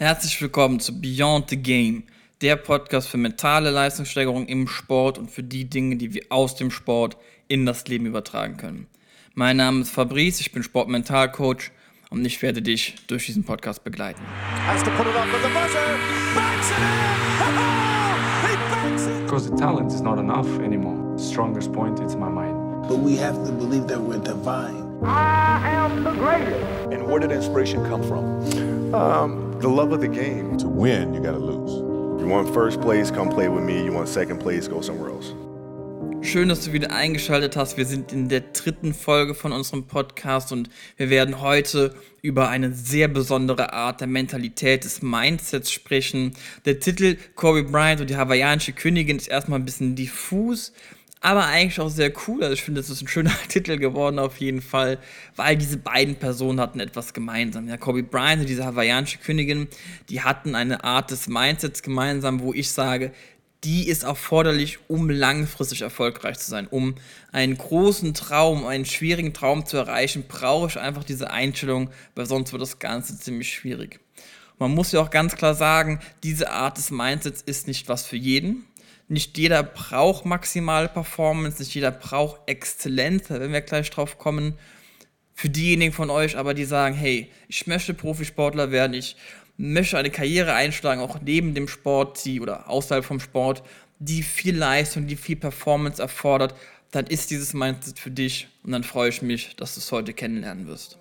Herzlich willkommen zu Beyond the Game, der Podcast für mentale Leistungssteigerung im Sport und für die Dinge, die wir aus dem Sport in das Leben übertragen können. Mein Name ist Fabrice, ich bin Sportmentalcoach und ich werde dich durch diesen Podcast begleiten. Because the talent is not enough anymore. The strongest point is my mind. But we have to believe that we're divine. And where did inspiration come from? The love of the game. To win, you got to lose. You want first place, come play with me. You want second place, go somewhere else. Schön, dass du wieder eingeschaltet hast. Wir sind in der dritten Folge von unserem Podcast und wir werden heute über eine sehr besondere Art der Mentalität des Mindsets sprechen. Der Titel Kobe Bryant und die hawaiianische Königin ist erstmal ein bisschen diffus, aber eigentlich auch sehr cool. Also ich finde, es ist ein schöner Titel geworden auf jeden Fall, weil diese beiden Personen hatten etwas gemeinsam. Ja, Kobe Bryant und diese hawaiianische Königin, die hatten eine Art des Mindsets gemeinsam, wo ich sage, die ist erforderlich, um langfristig erfolgreich zu sein. Um einen großen Traum, einen schwierigen Traum zu erreichen, brauche ich einfach diese Einstellung, weil sonst wird das Ganze ziemlich schwierig. Man muss ja auch ganz klar sagen, diese Art des Mindsets ist nicht was für jeden. Nicht jeder braucht maximale Performance, nicht jeder braucht Exzellenz, da werden wir gleich drauf kommen. Für diejenigen von euch aber, die sagen, hey, ich möchte Profisportler werden, ich möchte eine Karriere einschlagen, auch neben dem Sport, die oder außerhalb vom Sport, die viel Leistung, die viel Performance erfordert, dann ist dieses Mindset für dich und dann freue ich mich, dass du es heute kennenlernen wirst.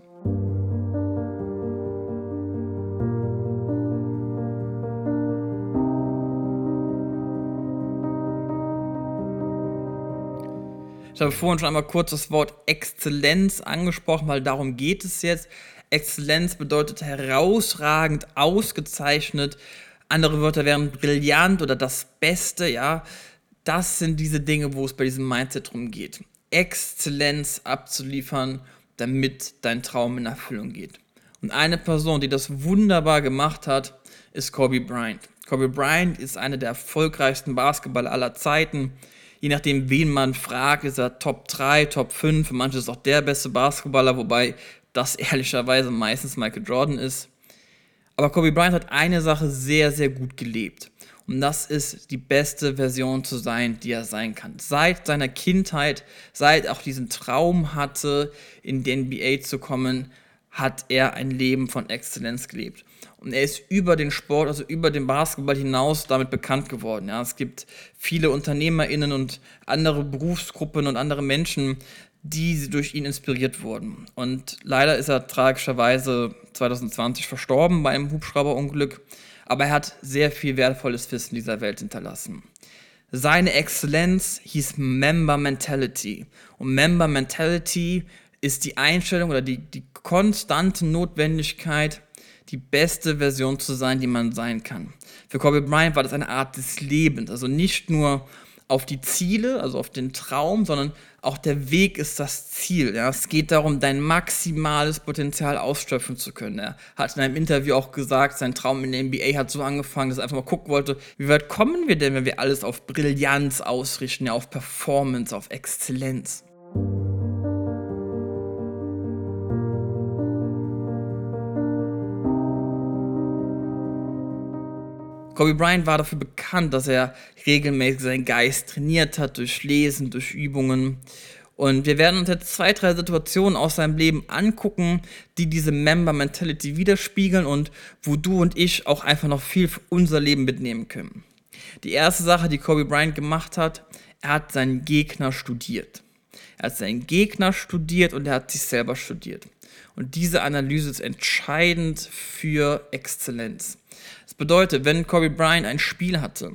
Ich habe vorhin schon einmal kurz das Wort Exzellenz angesprochen, weil darum geht es jetzt. Exzellenz bedeutet herausragend, ausgezeichnet. Andere Wörter wären brillant oder das Beste, ja. Das sind diese Dinge, wo es bei diesem Mindset drum geht. Exzellenz abzuliefern, damit dein Traum in Erfüllung geht. Und eine Person, die das wunderbar gemacht hat, ist Kobe Bryant. Kobe Bryant ist einer der erfolgreichsten Basketballer aller Zeiten je nachdem, wen man fragt, ist er Top 3, Top 5. Für manche ist auch der beste Basketballer, wobei das ehrlicherweise meistens Michael Jordan ist. Aber Kobe Bryant hat eine Sache sehr, sehr gut gelebt. Und das ist die beste Version zu sein, die er sein kann. Seit seiner Kindheit, seit auch diesen Traum hatte, in die NBA zu kommen, hat er ein Leben von Exzellenz gelebt. Und er ist über den Sport, also über den Basketball hinaus damit bekannt geworden. Ja, es gibt viele UnternehmerInnen und andere Berufsgruppen und andere Menschen, die durch ihn inspiriert wurden. Und leider ist er tragischerweise 2020 verstorben bei einem Hubschrauberunglück. Aber er hat sehr viel wertvolles Wissen dieser Welt hinterlassen. Seine Exzellenz hieß Member Mentality. Und Member Mentality ist die Einstellung oder die, die konstante Notwendigkeit, die beste Version zu sein, die man sein kann. Für Kobe Bryant war das eine Art des Lebens, also nicht nur auf die Ziele, also auf den Traum, sondern auch der Weg ist das Ziel. Ja. Es geht darum, dein maximales Potenzial ausschöpfen zu können. Er hat in einem Interview auch gesagt, sein Traum in der NBA hat so angefangen, dass er einfach mal gucken wollte, wie weit kommen wir denn, wenn wir alles auf Brillanz ausrichten, ja, auf Performance, auf Exzellenz. Kobe Bryant war dafür bekannt, dass er regelmäßig seinen Geist trainiert hat durch Lesen, durch Übungen. Und wir werden uns jetzt zwei, drei Situationen aus seinem Leben angucken, die diese Member Mentality widerspiegeln und wo du und ich auch einfach noch viel für unser Leben mitnehmen können. Die erste Sache, die Kobe Bryant gemacht hat, er hat seinen Gegner studiert. Er hat seinen Gegner studiert und er hat sich selber studiert. Und diese Analyse ist entscheidend für Exzellenz. Das bedeutet, wenn Kobe Bryant ein Spiel hatte,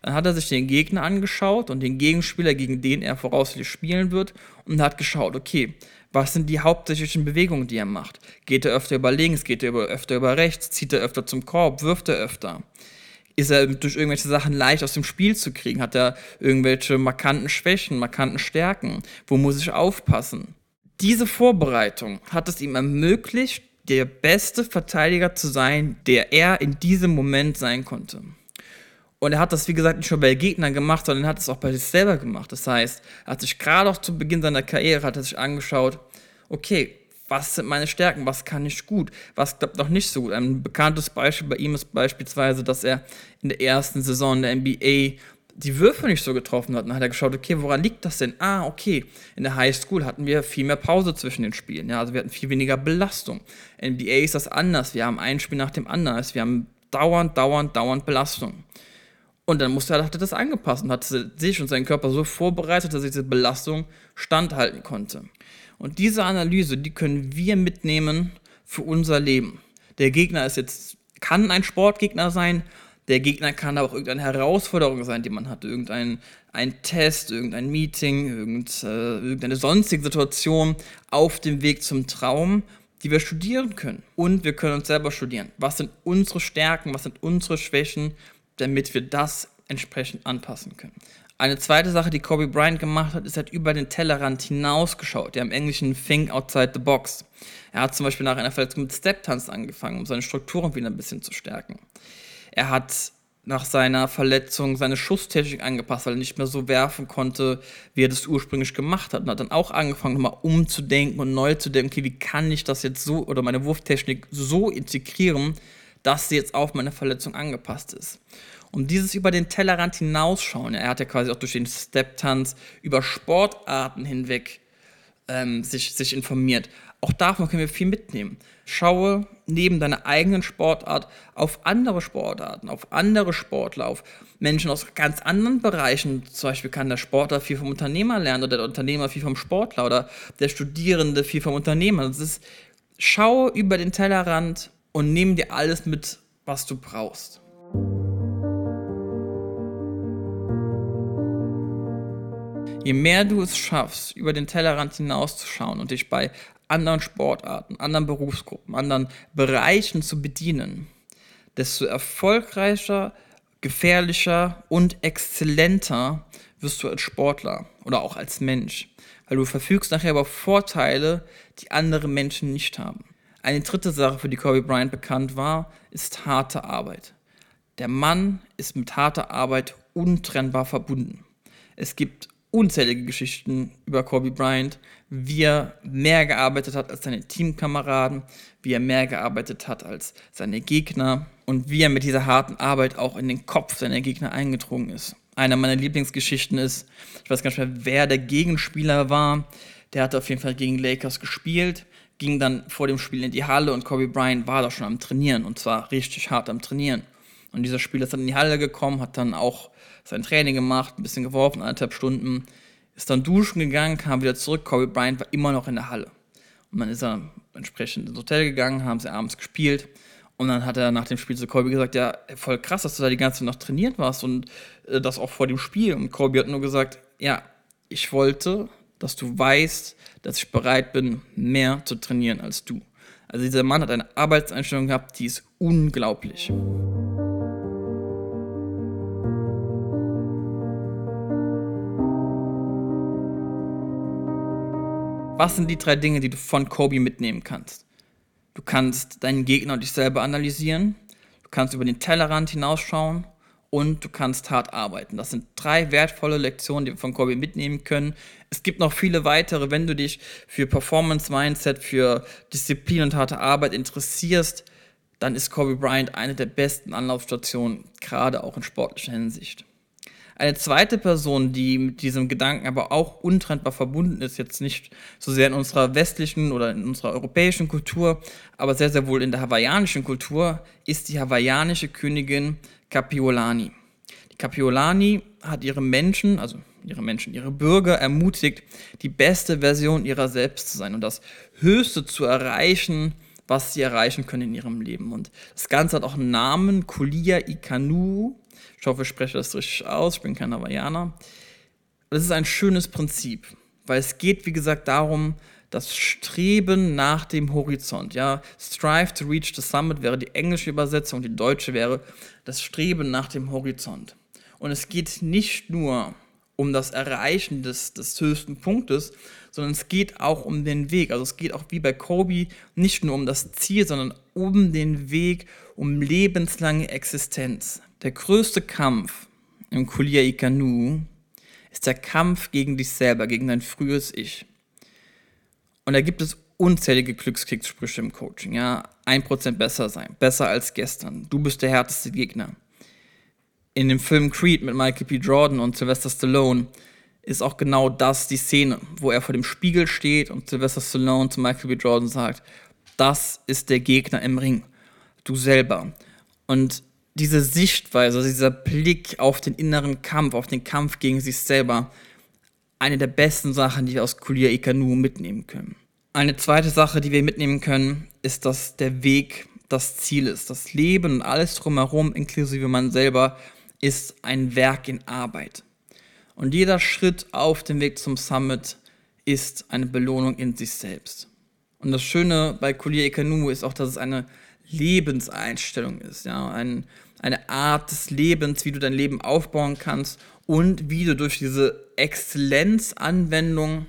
dann hat er sich den Gegner angeschaut und den Gegenspieler, gegen den er voraussichtlich spielen wird, und hat geschaut, okay, was sind die hauptsächlichen Bewegungen, die er macht? Geht er öfter über links, geht er öfter über rechts, zieht er öfter zum Korb, wirft er öfter? Ist er durch irgendwelche Sachen leicht aus dem Spiel zu kriegen? Hat er irgendwelche markanten Schwächen, markanten Stärken? Wo muss ich aufpassen? Diese Vorbereitung hat es ihm ermöglicht, der beste Verteidiger zu sein, der er in diesem Moment sein konnte. Und er hat das, wie gesagt, nicht nur bei Gegnern gemacht, sondern er hat es auch bei sich selber gemacht. Das heißt, er hat sich gerade auch zu Beginn seiner Karriere hat er sich angeschaut, okay, was sind meine Stärken, was kann ich gut, was klappt noch nicht so gut. Ein bekanntes Beispiel bei ihm ist beispielsweise, dass er in der ersten Saison der NBA die Würfe nicht so getroffen hat. Und dann hat er geschaut, okay, woran liegt das denn? Ah, okay, in der Highschool hatten wir viel mehr Pause zwischen den Spielen. Ja, also wir hatten viel weniger Belastung. NBA ist das anders. Wir haben ein Spiel nach dem anderen. Wir haben dauernd, dauernd, dauernd Belastung. Und dann musste er, hat er das angepasst und hat sich und seinen Körper so vorbereitet, dass er diese Belastung standhalten konnte. Und diese Analyse, die können wir mitnehmen für unser Leben. Der Gegner ist jetzt, kann ein Sportgegner sein, der Gegner kann aber auch irgendeine Herausforderung sein, die man hat. Irgendein ein Test, irgendein Meeting, irgend, äh, irgendeine sonstige Situation auf dem Weg zum Traum, die wir studieren können. Und wir können uns selber studieren. Was sind unsere Stärken, was sind unsere Schwächen, damit wir das entsprechend anpassen können. Eine zweite Sache, die Kobe Bryant gemacht hat, ist, er hat über den Tellerrand hinausgeschaut. Der im Englischen Think Outside the Box. Er hat zum Beispiel nach einer Verletzung mit Step-Tanz angefangen, um seine Strukturen wieder ein bisschen zu stärken. Er hat nach seiner Verletzung seine Schusstechnik angepasst, weil er nicht mehr so werfen konnte, wie er das ursprünglich gemacht hat. Und hat dann auch angefangen, nochmal umzudenken und neu zu denken, okay, wie kann ich das jetzt so oder meine Wurftechnik so integrieren, dass sie jetzt auf meine Verletzung angepasst ist. Und dieses über den Tellerrand hinausschauen, er hat ja quasi auch durch den Step-Tanz über Sportarten hinweg ähm, sich, sich informiert. Auch davon können wir viel mitnehmen. Schaue neben deiner eigenen Sportart auf andere Sportarten, auf andere Sportler, auf Menschen aus ganz anderen Bereichen. Zum Beispiel kann der Sportler viel vom Unternehmer lernen oder der Unternehmer viel vom Sportler oder der Studierende viel vom Unternehmer. Das ist, schaue über den Tellerrand und nimm dir alles mit, was du brauchst. Je mehr du es schaffst, über den Tellerrand hinauszuschauen und dich bei anderen Sportarten, anderen Berufsgruppen, anderen Bereichen zu bedienen, desto erfolgreicher, gefährlicher und exzellenter wirst du als Sportler oder auch als Mensch, weil du verfügst nachher über Vorteile, die andere Menschen nicht haben. Eine dritte Sache, für die Kobe Bryant bekannt war, ist harte Arbeit. Der Mann ist mit harter Arbeit untrennbar verbunden. Es gibt unzählige Geschichten über Kobe Bryant, wie er mehr gearbeitet hat als seine Teamkameraden, wie er mehr gearbeitet hat als seine Gegner und wie er mit dieser harten Arbeit auch in den Kopf seiner Gegner eingedrungen ist. Einer meiner Lieblingsgeschichten ist, ich weiß gar nicht mehr, wer der Gegenspieler war, der hatte auf jeden Fall gegen Lakers gespielt, ging dann vor dem Spiel in die Halle und Kobe Bryant war da schon am Trainieren und zwar richtig hart am Trainieren. Und dieser Spieler ist dann in die Halle gekommen, hat dann auch sein Training gemacht, ein bisschen geworfen, anderthalb Stunden, ist dann duschen gegangen, kam wieder zurück. Kobe Bryant war immer noch in der Halle. Und dann ist er entsprechend ins Hotel gegangen, haben sie abends gespielt. Und dann hat er nach dem Spiel zu Kobe gesagt, ja, voll krass, dass du da die ganze Nacht trainiert warst und äh, das auch vor dem Spiel. Und Kobe hat nur gesagt, ja, ich wollte, dass du weißt, dass ich bereit bin, mehr zu trainieren als du. Also dieser Mann hat eine Arbeitseinstellung gehabt, die ist unglaublich. Was sind die drei Dinge, die du von Kobe mitnehmen kannst? Du kannst deinen Gegner und dich selber analysieren, du kannst über den Tellerrand hinausschauen und du kannst hart arbeiten. Das sind drei wertvolle Lektionen, die wir von Kobe mitnehmen können. Es gibt noch viele weitere, wenn du dich für Performance Mindset, für Disziplin und harte Arbeit interessierst, dann ist Kobe Bryant eine der besten Anlaufstationen, gerade auch in sportlicher Hinsicht. Eine zweite Person, die mit diesem Gedanken aber auch untrennbar verbunden ist, jetzt nicht so sehr in unserer westlichen oder in unserer europäischen Kultur, aber sehr, sehr wohl in der hawaiianischen Kultur, ist die hawaiianische Königin Kapiolani. Die Kapiolani hat ihre Menschen, also ihre Menschen, ihre Bürger ermutigt, die beste Version ihrer selbst zu sein und das Höchste zu erreichen, was sie erreichen können in ihrem Leben. Und das Ganze hat auch einen Namen, Kulia Ikanu, ich hoffe, ich spreche das richtig aus. Ich bin kein Hawaiianer. Das ist ein schönes Prinzip, weil es geht, wie gesagt, darum, das Streben nach dem Horizont. Ja, strive to reach the summit wäre die englische Übersetzung, die deutsche wäre das Streben nach dem Horizont. Und es geht nicht nur um das Erreichen des, des höchsten Punktes, sondern es geht auch um den Weg. Also es geht auch wie bei Kobe nicht nur um das Ziel, sondern um den Weg, um lebenslange Existenz. Der größte Kampf im Kulia Ikanu ist der Kampf gegen dich selber, gegen dein frühes Ich. Und da gibt es unzählige Glückskriegssprüche im Coaching, ja. 1% besser sein, besser als gestern. Du bist der härteste Gegner. In dem Film Creed mit Michael P. Jordan und Sylvester Stallone ist auch genau das die Szene, wo er vor dem Spiegel steht und Sylvester Stallone zu Michael B. Jordan sagt, das ist der Gegner im Ring, du selber. Und diese Sichtweise, dieser Blick auf den inneren Kampf, auf den Kampf gegen sich selber, eine der besten Sachen, die wir aus Kulia Ikanu mitnehmen können. Eine zweite Sache, die wir mitnehmen können, ist, dass der Weg das Ziel ist. Das Leben und alles drumherum, inklusive man selber, ist ein Werk in Arbeit. Und jeder Schritt auf dem Weg zum Summit ist eine Belohnung in sich selbst. Und das Schöne bei Kulia Ikanu ist auch, dass es eine Lebenseinstellung ist, ja, ein, eine Art des Lebens, wie du dein Leben aufbauen kannst und wie du durch diese Exzellenzanwendung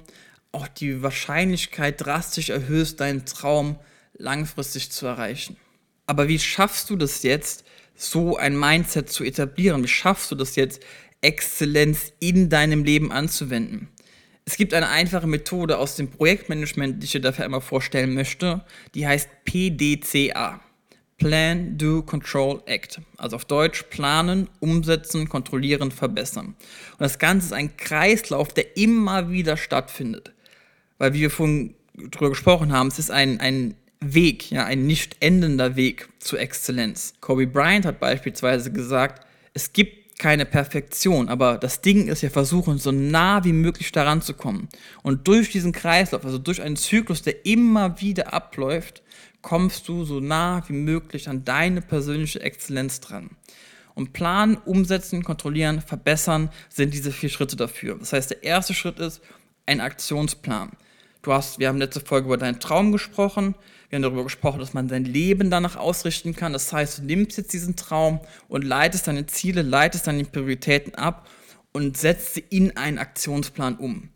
auch die Wahrscheinlichkeit drastisch erhöhst, deinen Traum langfristig zu erreichen. Aber wie schaffst du das jetzt, so ein Mindset zu etablieren? Wie schaffst du das jetzt, Exzellenz in deinem Leben anzuwenden? Es gibt eine einfache Methode aus dem Projektmanagement, die ich dir dafür einmal vorstellen möchte. Die heißt PDCA. Plan, Do, Control, Act. Also auf Deutsch planen, umsetzen, kontrollieren, verbessern. Und das Ganze ist ein Kreislauf, der immer wieder stattfindet. Weil, wie wir vorhin drüber gesprochen haben, es ist ein, ein Weg, ja, ein nicht endender Weg zur Exzellenz. Kobe Bryant hat beispielsweise gesagt, es gibt keine Perfektion, aber das Ding ist ja versuchen, so nah wie möglich daran zu kommen. Und durch diesen Kreislauf, also durch einen Zyklus, der immer wieder abläuft, kommst du so nah wie möglich an deine persönliche Exzellenz dran. Und planen, umsetzen, kontrollieren, verbessern sind diese vier Schritte dafür. Das heißt, der erste Schritt ist ein Aktionsplan. Du hast, wir haben letzte Folge über deinen Traum gesprochen. Wir haben darüber gesprochen, dass man sein Leben danach ausrichten kann. Das heißt, du nimmst jetzt diesen Traum und leitest deine Ziele, leitest deine Prioritäten ab und setzt sie in einen Aktionsplan um.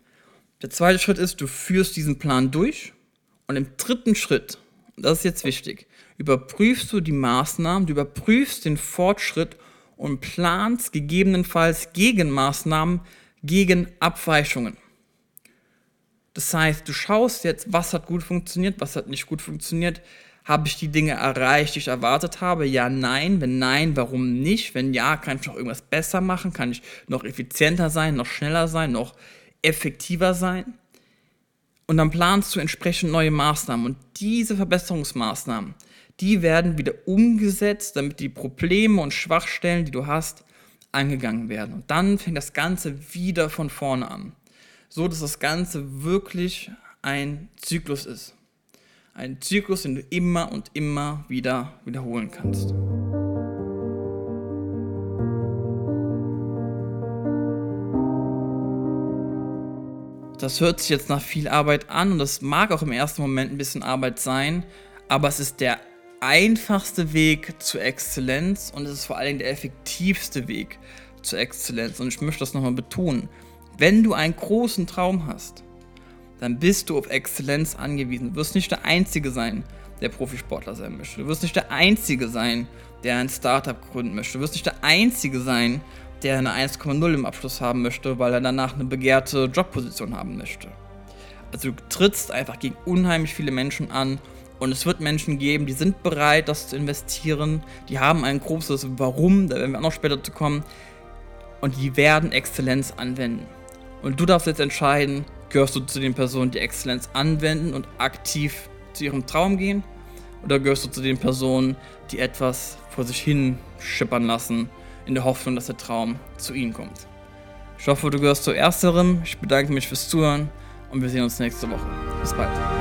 Der zweite Schritt ist, du führst diesen Plan durch. Und im dritten Schritt das ist jetzt wichtig, überprüfst du die Maßnahmen, du überprüfst den Fortschritt und planst gegebenenfalls Gegenmaßnahmen gegen Abweichungen. Das heißt, du schaust jetzt, was hat gut funktioniert, was hat nicht gut funktioniert. Habe ich die Dinge erreicht, die ich erwartet habe? Ja, nein. Wenn nein, warum nicht? Wenn ja, kann ich noch irgendwas besser machen? Kann ich noch effizienter sein, noch schneller sein, noch effektiver sein? Und dann planst du entsprechend neue Maßnahmen. Und diese Verbesserungsmaßnahmen, die werden wieder umgesetzt, damit die Probleme und Schwachstellen, die du hast, angegangen werden. Und dann fängt das Ganze wieder von vorne an. So dass das Ganze wirklich ein Zyklus ist. Ein Zyklus, den du immer und immer wieder wiederholen kannst. Das hört sich jetzt nach viel Arbeit an und das mag auch im ersten Moment ein bisschen Arbeit sein, aber es ist der einfachste Weg zur Exzellenz und es ist vor allem der effektivste Weg zur Exzellenz. Und ich möchte das nochmal betonen. Wenn du einen großen Traum hast, dann bist du auf Exzellenz angewiesen. Du wirst nicht der Einzige sein, der Profisportler sein möchte. Du wirst nicht der Einzige sein, der ein Startup gründen möchte. Du wirst nicht der Einzige sein, der eine 1,0 im Abschluss haben möchte, weil er danach eine begehrte Jobposition haben möchte. Also du trittst einfach gegen unheimlich viele Menschen an und es wird Menschen geben, die sind bereit, das zu investieren, die haben ein großes Warum, da werden wir auch noch später zu kommen, und die werden Exzellenz anwenden. Und du darfst jetzt entscheiden, gehörst du zu den Personen, die Exzellenz anwenden und aktiv zu ihrem Traum gehen, oder gehörst du zu den Personen, die etwas vor sich hin schippern lassen in der Hoffnung, dass der Traum zu ihnen kommt. Ich hoffe, du gehörst zu ersterem. Ich bedanke mich fürs Zuhören und wir sehen uns nächste Woche. Bis bald.